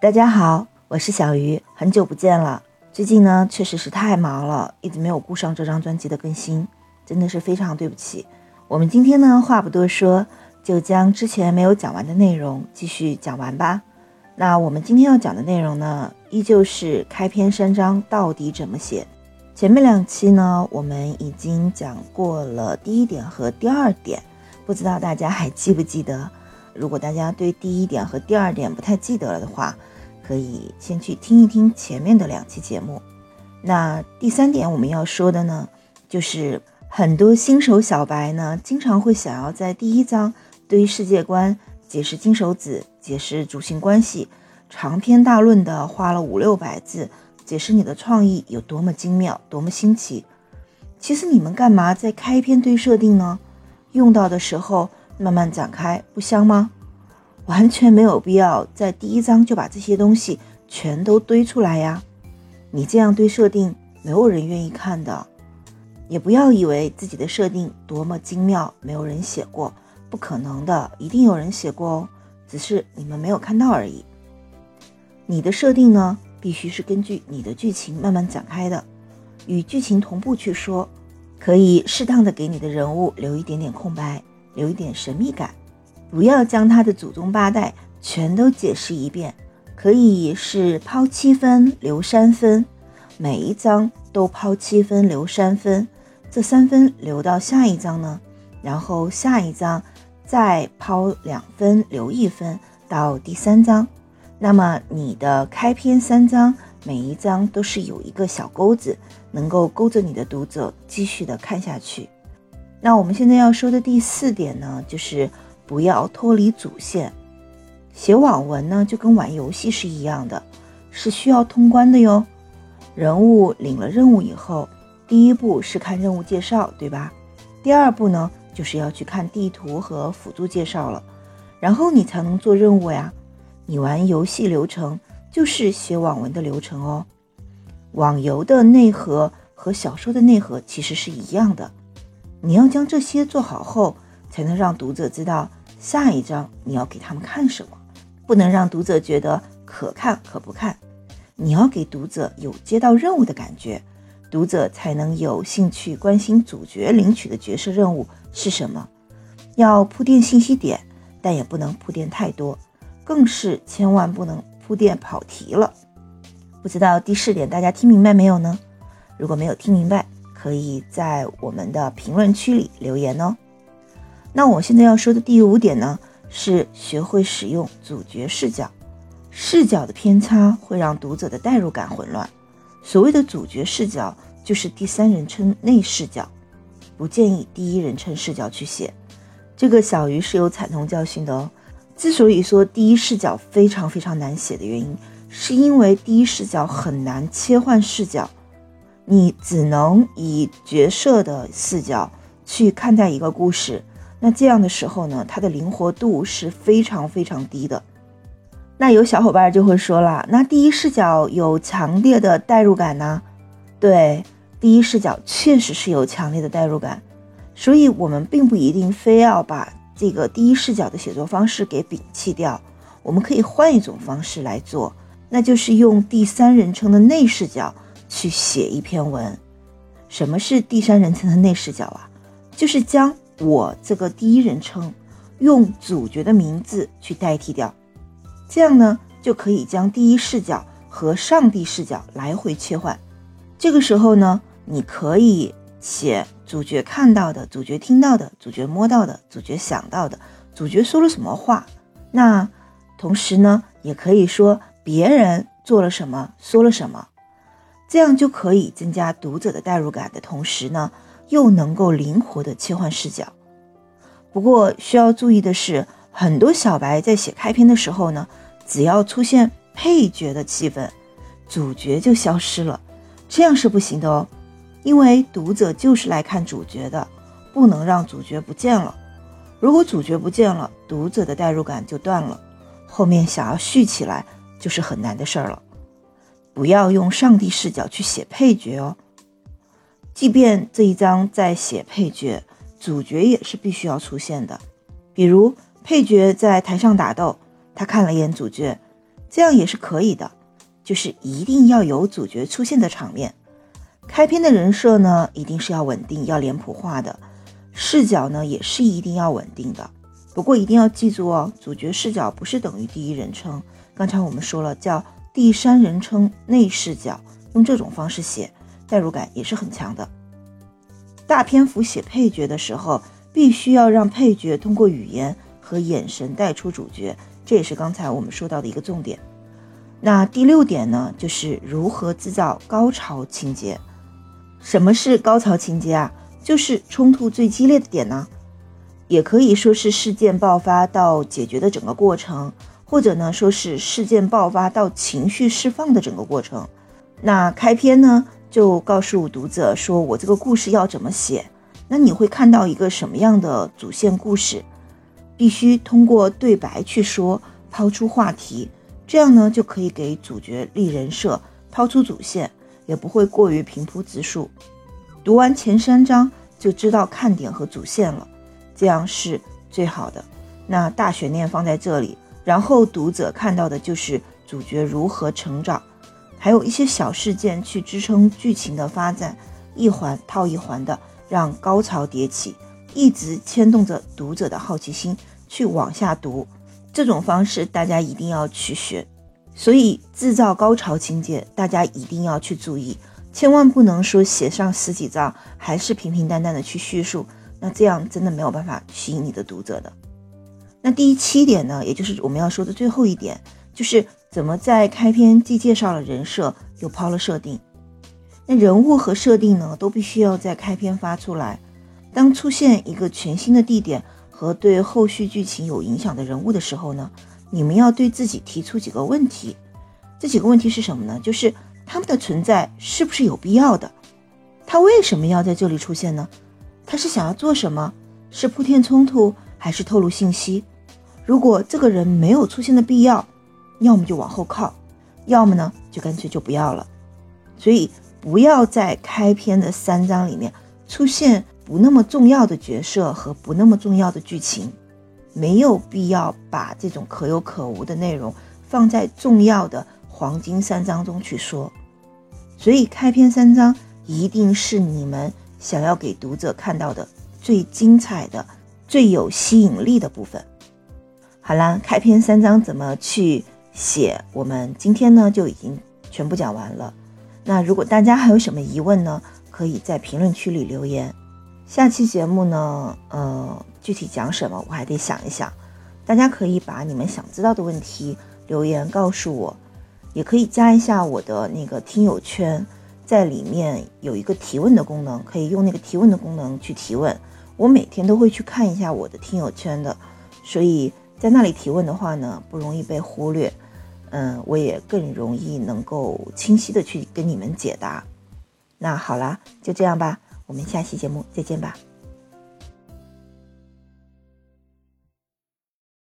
大家好，我是小鱼，很久不见了。最近呢，确实是太忙了，一直没有顾上这张专辑的更新，真的是非常对不起。我们今天呢，话不多说，就将之前没有讲完的内容继续讲完吧。那我们今天要讲的内容呢，依旧是开篇三章到底怎么写。前面两期呢，我们已经讲过了第一点和第二点，不知道大家还记不记得？如果大家对第一点和第二点不太记得了的话，可以先去听一听前面的两期节目。那第三点我们要说的呢，就是很多新手小白呢，经常会想要在第一章堆世界观、解释金手指、解释主性关系，长篇大论的花了五六百字。解释你的创意有多么精妙，多么新奇。其实你们干嘛在开篇堆设定呢？用到的时候慢慢展开，不香吗？完全没有必要在第一章就把这些东西全都堆出来呀。你这样堆设定，没有人愿意看的。也不要以为自己的设定多么精妙，没有人写过，不可能的，一定有人写过哦，只是你们没有看到而已。你的设定呢？必须是根据你的剧情慢慢展开的，与剧情同步去说，可以适当的给你的人物留一点点空白，留一点神秘感，不要将他的祖宗八代全都解释一遍，可以是抛七分留三分，每一章都抛七分留三分，这三分留到下一章呢，然后下一章再抛两分留一分到第三章。那么你的开篇三章，每一章都是有一个小钩子，能够勾着你的读者继续的看下去。那我们现在要说的第四点呢，就是不要脱离主线。写网文呢，就跟玩游戏是一样的，是需要通关的哟。人物领了任务以后，第一步是看任务介绍，对吧？第二步呢，就是要去看地图和辅助介绍了，然后你才能做任务呀。你玩游戏流程就是写网文的流程哦。网游的内核和小说的内核其实是一样的。你要将这些做好后，才能让读者知道下一章你要给他们看什么。不能让读者觉得可看可不看。你要给读者有接到任务的感觉，读者才能有兴趣关心主角领取的角色任务是什么。要铺垫信息点，但也不能铺垫太多。更是千万不能铺垫跑题了。不知道第四点大家听明白没有呢？如果没有听明白，可以在我们的评论区里留言哦。那我现在要说的第五点呢，是学会使用主角视角。视角的偏差会让读者的代入感混乱。所谓的主角视角，就是第三人称内视角，不建议第一人称视角去写。这个小鱼是有惨痛教训的哦。之所以说第一视角非常非常难写的原因，是因为第一视角很难切换视角，你只能以角色的视角去看待一个故事。那这样的时候呢，它的灵活度是非常非常低的。那有小伙伴就会说了，那第一视角有强烈的代入感呢？对，第一视角确实是有强烈的代入感，所以我们并不一定非要把。这个第一视角的写作方式给摒弃掉，我们可以换一种方式来做，那就是用第三人称的内视角去写一篇文。什么是第三人称的内视角啊？就是将我这个第一人称用主角的名字去代替掉，这样呢就可以将第一视角和上帝视角来回切换。这个时候呢，你可以。写主角看到的，主角听到的，主角摸到的，主角想到的，主角说了什么话。那同时呢，也可以说别人做了什么，说了什么，这样就可以增加读者的代入感的同时呢，又能够灵活的切换视角。不过需要注意的是，很多小白在写开篇的时候呢，只要出现配角的气氛，主角就消失了，这样是不行的哦。因为读者就是来看主角的，不能让主角不见了。如果主角不见了，读者的代入感就断了，后面想要续起来就是很难的事儿了。不要用上帝视角去写配角哦。即便这一章在写配角，主角也是必须要出现的。比如配角在台上打斗，他看了一眼主角，这样也是可以的，就是一定要有主角出现的场面。开篇的人设呢，一定是要稳定、要脸谱化的，视角呢也是一定要稳定的。不过一定要记住哦，主角视角不是等于第一人称。刚才我们说了，叫第三人称内视角，用这种方式写，代入感也是很强的。大篇幅写配角的时候，必须要让配角通过语言和眼神带出主角，这也是刚才我们说到的一个重点。那第六点呢，就是如何制造高潮情节。什么是高潮情节啊？就是冲突最激烈的点呢，也可以说是事件爆发到解决的整个过程。或者呢，说是事件爆发到情绪释放的整个过程。那开篇呢，就告诉读者说我这个故事要怎么写。那你会看到一个什么样的主线故事？必须通过对白去说，抛出话题，这样呢就可以给主角立人设，抛出主线，也不会过于平铺直述。读完前三章就知道看点和主线了，这样是最好的。那大悬念放在这里。然后读者看到的就是主角如何成长，还有一些小事件去支撑剧情的发展，一环套一环的让高潮迭起，一直牵动着读者的好奇心去往下读。这种方式大家一定要去学，所以制造高潮情节大家一定要去注意，千万不能说写上十几章还是平平淡淡的去叙述，那这样真的没有办法吸引你的读者的。那第七点呢，也就是我们要说的最后一点，就是怎么在开篇既介绍了人设，又抛了设定。那人物和设定呢，都必须要在开篇发出来。当出现一个全新的地点和对后续剧情有影响的人物的时候呢，你们要对自己提出几个问题。这几个问题是什么呢？就是他们的存在是不是有必要的？他为什么要在这里出现呢？他是想要做什么？是铺垫冲突，还是透露信息？如果这个人没有出现的必要，要么就往后靠，要么呢就干脆就不要了。所以不要在开篇的三章里面出现不那么重要的角色和不那么重要的剧情，没有必要把这种可有可无的内容放在重要的黄金三章中去说。所以开篇三章一定是你们想要给读者看到的最精彩的、最有吸引力的部分。好啦，开篇三章怎么去写？我们今天呢就已经全部讲完了。那如果大家还有什么疑问呢，可以在评论区里留言。下期节目呢，呃，具体讲什么我还得想一想。大家可以把你们想知道的问题留言告诉我，也可以加一下我的那个听友圈，在里面有一个提问的功能，可以用那个提问的功能去提问。我每天都会去看一下我的听友圈的，所以。在那里提问的话呢，不容易被忽略，嗯，我也更容易能够清晰的去跟你们解答。那好啦，就这样吧，我们下期节目再见吧。